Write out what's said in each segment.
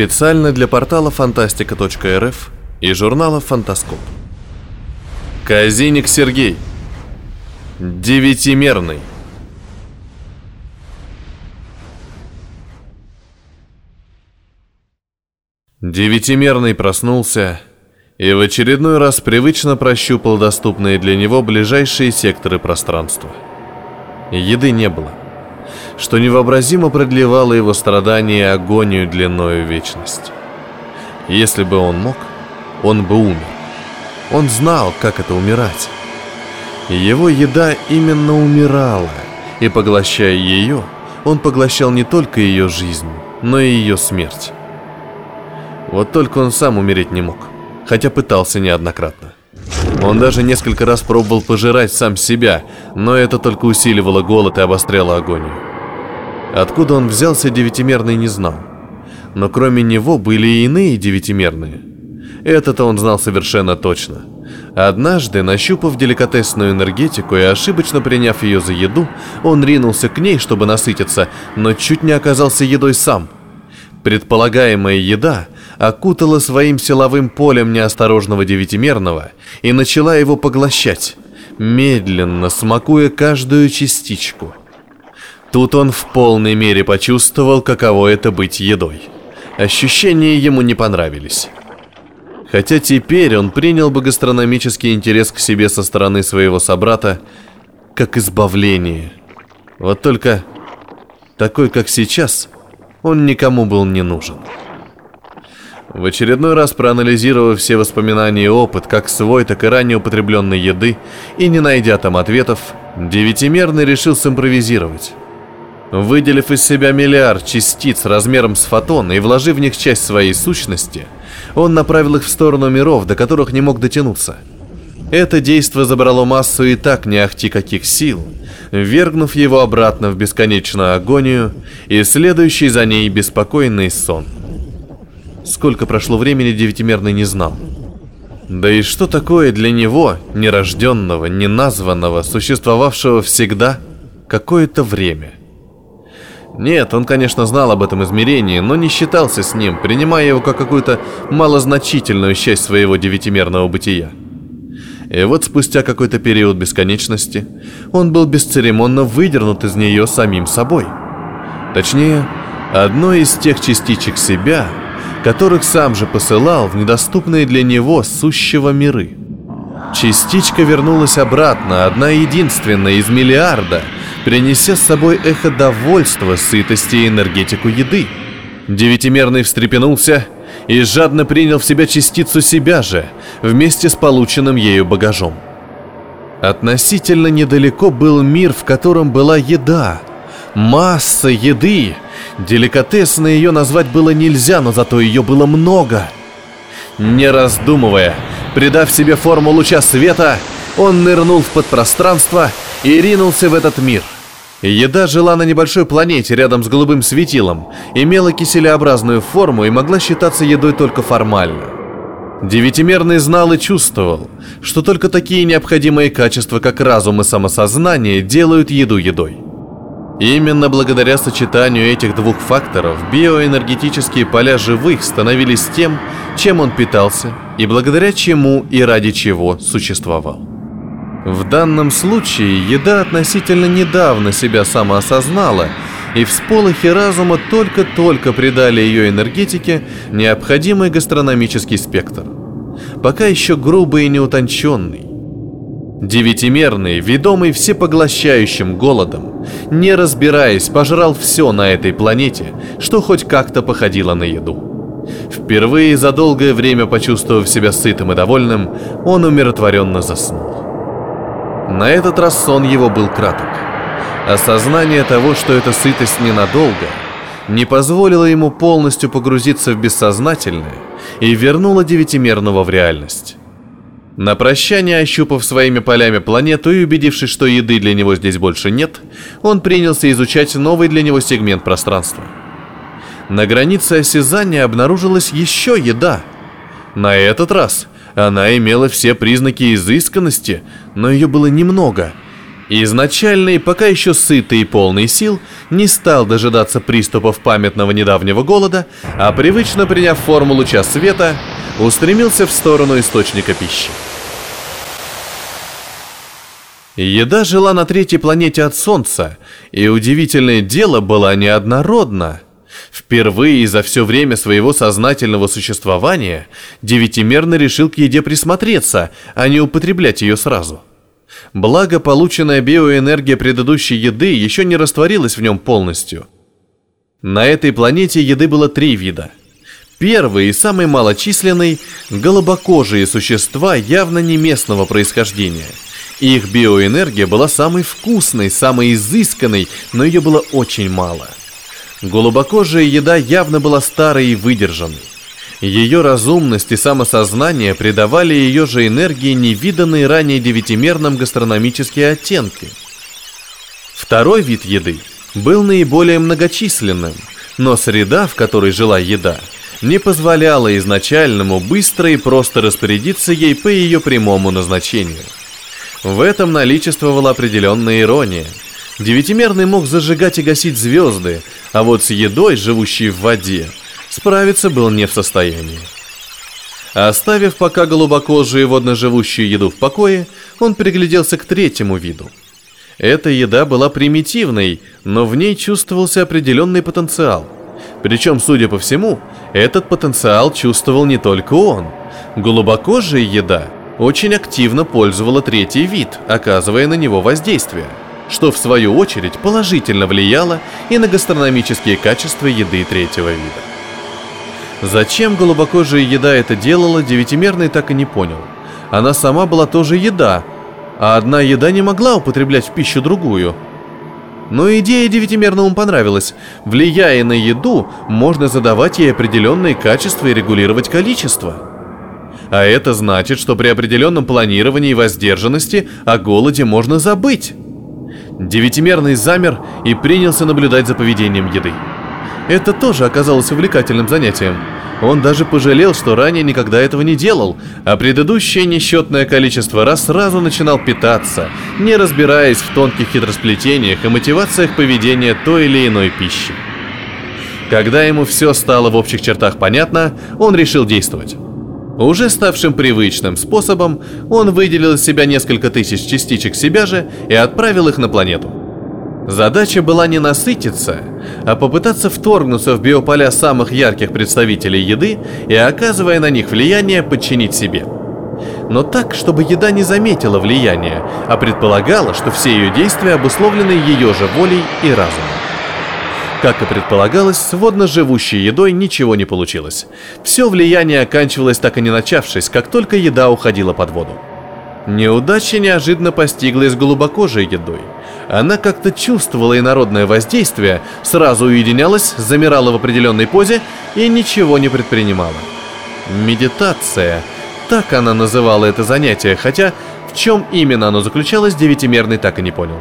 Специально для портала фантастика.рф и журнала «Фантаскоп». Казиник Сергей. Девятимерный. Девятимерный проснулся и в очередной раз привычно прощупал доступные для него ближайшие секторы пространства. Еды не было, что невообразимо продлевало его страдания и агонию длиною вечность. Если бы он мог, он бы умер. Он знал, как это умирать. Его еда именно умирала, и поглощая ее, он поглощал не только ее жизнь, но и ее смерть. Вот только он сам умереть не мог, хотя пытался неоднократно. Он даже несколько раз пробовал пожирать сам себя, но это только усиливало голод и обостряло агонию. Откуда он взялся, девятимерный не знал. Но кроме него были и иные девятимерные. Это-то он знал совершенно точно. Однажды, нащупав деликатесную энергетику и ошибочно приняв ее за еду, он ринулся к ней, чтобы насытиться, но чуть не оказался едой сам. Предполагаемая еда окутала своим силовым полем неосторожного девятимерного и начала его поглощать, медленно смакуя каждую частичку. Тут он в полной мере почувствовал, каково это быть едой. Ощущения ему не понравились. Хотя теперь он принял бы гастрономический интерес к себе со стороны своего собрата как избавление. Вот только такой, как сейчас, он никому был не нужен. В очередной раз проанализировав все воспоминания и опыт, как свой, так и ранее употребленной еды, и не найдя там ответов, девятимерный решил симпровизировать. Выделив из себя миллиард частиц размером с фотон и вложив в них часть своей сущности, он направил их в сторону миров, до которых не мог дотянуться. Это действо забрало массу и так не ахти каких сил, вергнув его обратно в бесконечную агонию и следующий за ней беспокойный сон. Сколько прошло времени девятимерный не знал. Да и что такое для него, нерожденного, неназванного, существовавшего всегда, какое-то время – нет, он, конечно, знал об этом измерении, но не считался с ним, принимая его как какую-то малозначительную часть своего девятимерного бытия. И вот спустя какой-то период бесконечности он был бесцеремонно выдернут из нее самим собой. Точнее, одной из тех частичек себя, которых сам же посылал в недоступные для него сущего миры. Частичка вернулась обратно, одна единственная из миллиарда – принеся с собой эхо довольства, сытости и энергетику еды. Девятимерный встрепенулся и жадно принял в себя частицу себя же, вместе с полученным ею багажом. Относительно недалеко был мир, в котором была еда. Масса еды. Деликатесно ее назвать было нельзя, но зато ее было много. Не раздумывая, придав себе форму луча света, он нырнул в подпространство и ринулся в этот мир. Еда жила на небольшой планете рядом с голубым светилом, имела киселеобразную форму и могла считаться едой только формально. Девятимерный знал и чувствовал, что только такие необходимые качества, как разум и самосознание, делают еду едой. Именно благодаря сочетанию этих двух факторов биоэнергетические поля живых становились тем, чем он питался, и благодаря чему и ради чего существовал. В данном случае еда относительно недавно себя самоосознала, и всполохи разума только-только придали ее энергетике необходимый гастрономический спектр. Пока еще грубый и неутонченный. Девятимерный, ведомый всепоглощающим голодом, не разбираясь, пожрал все на этой планете, что хоть как-то походило на еду. Впервые за долгое время почувствовав себя сытым и довольным, он умиротворенно заснул. На этот раз сон его был краток. Осознание того, что эта сытость ненадолго, не позволило ему полностью погрузиться в бессознательное и вернуло девятимерного в реальность. На прощание, ощупав своими полями планету и убедившись, что еды для него здесь больше нет, он принялся изучать новый для него сегмент пространства. На границе осязания обнаружилась еще еда. На этот раз она имела все признаки изысканности, но ее было немного. Изначальный, пока еще сытый и полный сил, не стал дожидаться приступов памятного недавнего голода, а привычно приняв форму луча света, устремился в сторону источника пищи. Еда жила на третьей планете от Солнца, и удивительное дело была неоднородна. Впервые за все время своего сознательного существования девятимерно решил к еде присмотреться, а не употреблять ее сразу – Благо, полученная биоэнергия предыдущей еды еще не растворилась в нем полностью. На этой планете еды было три вида. Первый и самый малочисленный – голубокожие существа явно не местного происхождения. Их биоэнергия была самой вкусной, самой изысканной, но ее было очень мало. Голубокожая еда явно была старой и выдержанной. Ее разумность и самосознание придавали ее же энергии невиданные ранее девятимерным гастрономические оттенки. Второй вид еды был наиболее многочисленным, но среда, в которой жила еда, не позволяла изначальному быстро и просто распорядиться ей по ее прямому назначению. В этом наличествовала определенная ирония. Девятимерный мог зажигать и гасить звезды, а вот с едой, живущей в воде, справиться был не в состоянии. Оставив пока голубокожую водноживущую еду в покое, он пригляделся к третьему виду. Эта еда была примитивной, но в ней чувствовался определенный потенциал. Причем, судя по всему, этот потенциал чувствовал не только он. Голубокожая еда очень активно пользовала третий вид, оказывая на него воздействие, что в свою очередь положительно влияло и на гастрономические качества еды третьего вида. Зачем голубокожая еда это делала, девятимерный так и не понял. Она сама была тоже еда, а одна еда не могла употреблять в пищу другую. Но идея девятимерному понравилась. Влияя на еду, можно задавать ей определенные качества и регулировать количество. А это значит, что при определенном планировании и воздержанности о голоде можно забыть. Девятимерный замер и принялся наблюдать за поведением еды. Это тоже оказалось увлекательным занятием. Он даже пожалел, что ранее никогда этого не делал, а предыдущее несчетное количество раз сразу начинал питаться, не разбираясь в тонких хитросплетениях и мотивациях поведения той или иной пищи. Когда ему все стало в общих чертах понятно, он решил действовать. Уже ставшим привычным способом, он выделил из себя несколько тысяч частичек себя же и отправил их на планету. Задача была не насытиться, а попытаться вторгнуться в биополя самых ярких представителей еды и, оказывая на них влияние, подчинить себе. Но так, чтобы еда не заметила влияния, а предполагала, что все ее действия обусловлены ее же волей и разумом. Как и предполагалось, с водно-живущей едой ничего не получилось. Все влияние оканчивалось так и не начавшись, как только еда уходила под воду. Неудача неожиданно постигла и с голубокожей едой. Она как-то чувствовала инородное воздействие, сразу уединялась, замирала в определенной позе и ничего не предпринимала. Медитация. Так она называла это занятие, хотя в чем именно оно заключалось, девятимерный так и не понял.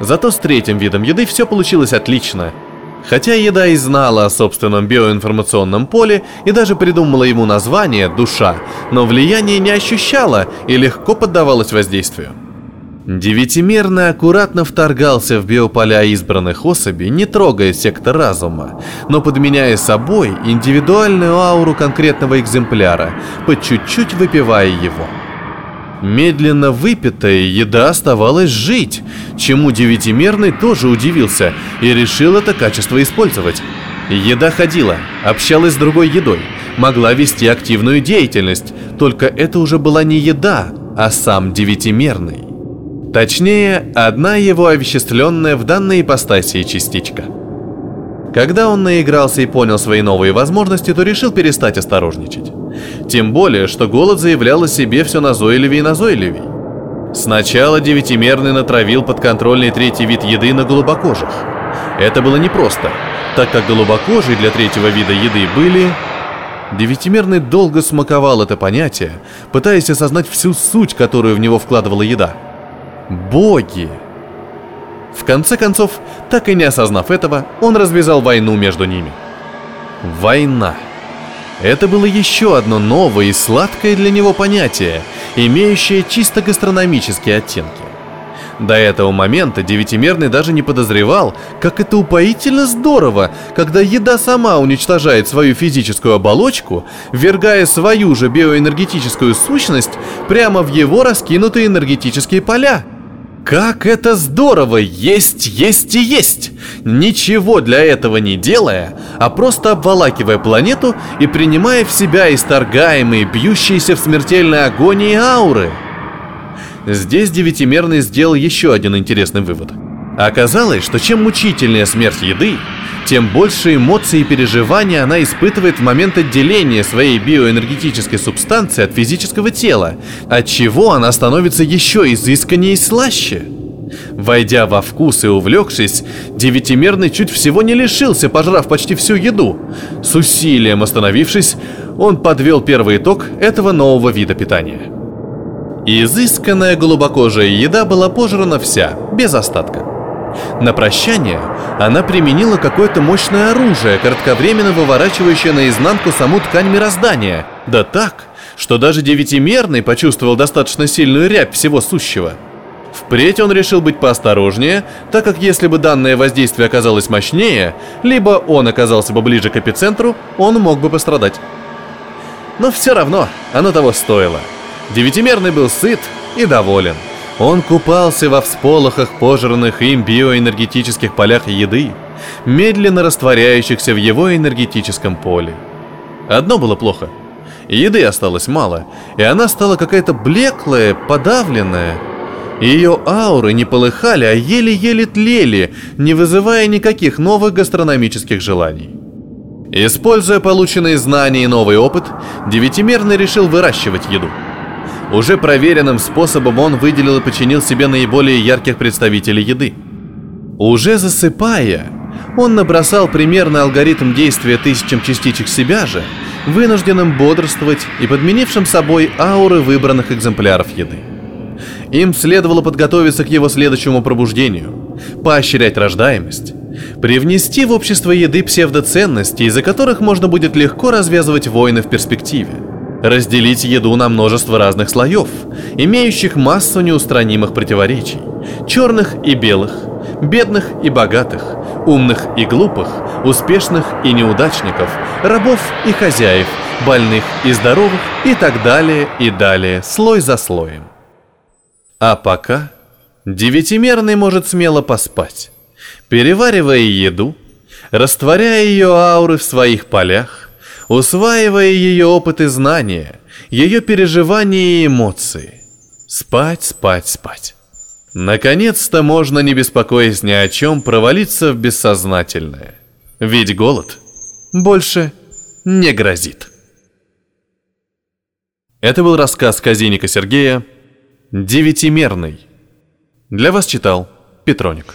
Зато с третьим видом еды все получилось отлично – Хотя еда и знала о собственном биоинформационном поле и даже придумала ему название «душа», но влияние не ощущала и легко поддавалась воздействию. Девятимерно аккуратно вторгался в биополя избранных особей, не трогая сектор разума, но подменяя собой индивидуальную ауру конкретного экземпляра, по чуть-чуть выпивая его – Медленно выпитая еда оставалась жить, чему девятимерный тоже удивился и решил это качество использовать. Еда ходила, общалась с другой едой, могла вести активную деятельность, только это уже была не еда, а сам девятимерный. Точнее, одна его овеществленная в данной ипостасии частичка. Когда он наигрался и понял свои новые возможности, то решил перестать осторожничать. Тем более, что голод заявлял о себе все назойливее и назойливее. Сначала девятимерный натравил подконтрольный третий вид еды на голубокожих. Это было непросто, так как голубокожие для третьего вида еды были... Девятимерный долго смаковал это понятие, пытаясь осознать всю суть, которую в него вкладывала еда. Боги! В конце концов, так и не осознав этого, он развязал войну между ними. Война. Это было еще одно новое и сладкое для него понятие, имеющее чисто гастрономические оттенки. До этого момента девятимерный даже не подозревал, как это упоительно здорово, когда еда сама уничтожает свою физическую оболочку, вергая свою же биоэнергетическую сущность прямо в его раскинутые энергетические поля. Как это здорово! Есть, есть и есть! Ничего для этого не делая, а просто обволакивая планету и принимая в себя исторгаемые, бьющиеся в смертельной агонии ауры – Здесь девятимерный сделал еще один интересный вывод. Оказалось, что чем мучительнее смерть еды, тем больше эмоций и переживаний она испытывает в момент отделения своей биоэнергетической субстанции от физического тела, от чего она становится еще изысканнее и слаще. Войдя во вкус и увлекшись, девятимерный чуть всего не лишился, пожрав почти всю еду. С усилием остановившись, он подвел первый итог этого нового вида питания – Изысканная голубокожая еда была пожрана вся, без остатка. На прощание она применила какое-то мощное оружие, кратковременно выворачивающее наизнанку саму ткань мироздания. Да так, что даже девятимерный почувствовал достаточно сильную рябь всего сущего. Впредь он решил быть поосторожнее, так как если бы данное воздействие оказалось мощнее, либо он оказался бы ближе к эпицентру, он мог бы пострадать. Но все равно оно того стоило – Девятимерный был сыт и доволен. Он купался во всполохах пожранных им биоэнергетических полях еды, медленно растворяющихся в его энергетическом поле. Одно было плохо. Еды осталось мало, и она стала какая-то блеклая, подавленная. Ее ауры не полыхали, а еле-еле тлели, не вызывая никаких новых гастрономических желаний. Используя полученные знания и новый опыт, Девятимерный решил выращивать еду – уже проверенным способом он выделил и починил себе наиболее ярких представителей еды. Уже засыпая, он набросал примерный алгоритм действия тысячам частичек себя же, вынужденным бодрствовать и подменившим собой ауры выбранных экземпляров еды. Им следовало подготовиться к его следующему пробуждению, поощрять рождаемость, привнести в общество еды псевдоценности, из-за которых можно будет легко развязывать войны в перспективе – разделить еду на множество разных слоев, имеющих массу неустранимых противоречий, черных и белых, бедных и богатых, умных и глупых, успешных и неудачников, рабов и хозяев, больных и здоровых и так далее и далее, слой за слоем. А пока девятимерный может смело поспать, переваривая еду, растворяя ее ауры в своих полях, усваивая ее опыт и знания, ее переживания и эмоции. Спать, спать, спать. Наконец-то можно, не беспокоясь ни о чем, провалиться в бессознательное. Ведь голод больше не грозит. Это был рассказ Казиника Сергея «Девятимерный». Для вас читал Петроник.